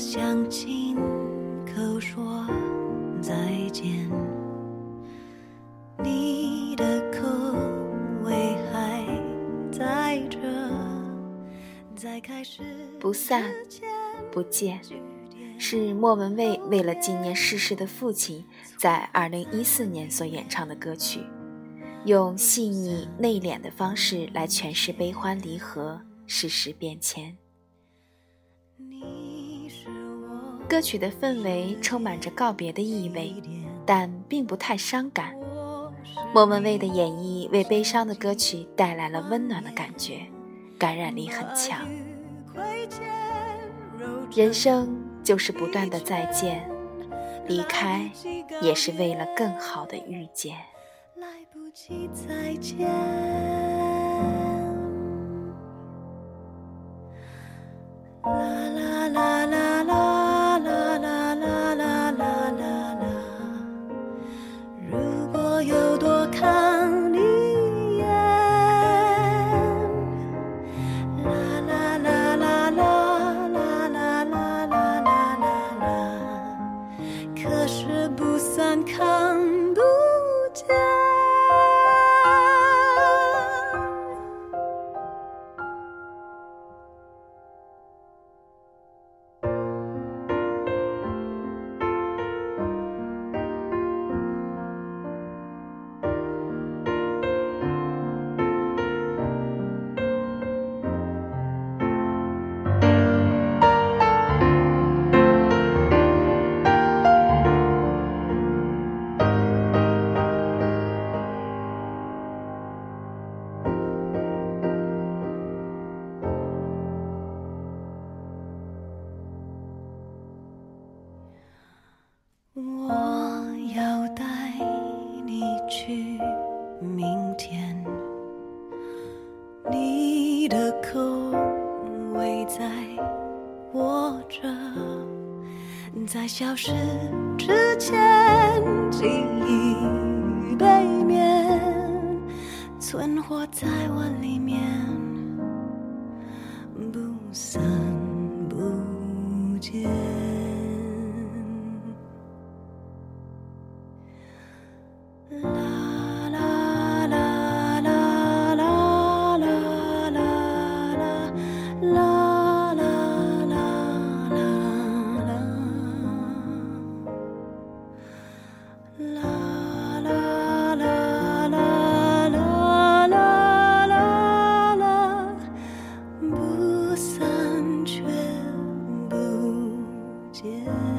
想亲口说再见，你的口味还在这，在开始不散不见，是莫文蔚为了纪念逝世的父亲，在二零一四年所演唱的歌曲，用细腻内敛的方式来诠释悲欢离合、世事变迁。歌曲的氛围充满着告别的意味，但并不太伤感。莫文蔚的演绎为悲伤的歌曲带来了温暖的感觉，感染力很强。人生就是不断的再见，离开也是为了更好的遇见。来不及再见。啦的口味在握着，在消失之前，记忆背面存活在我里面，不散。点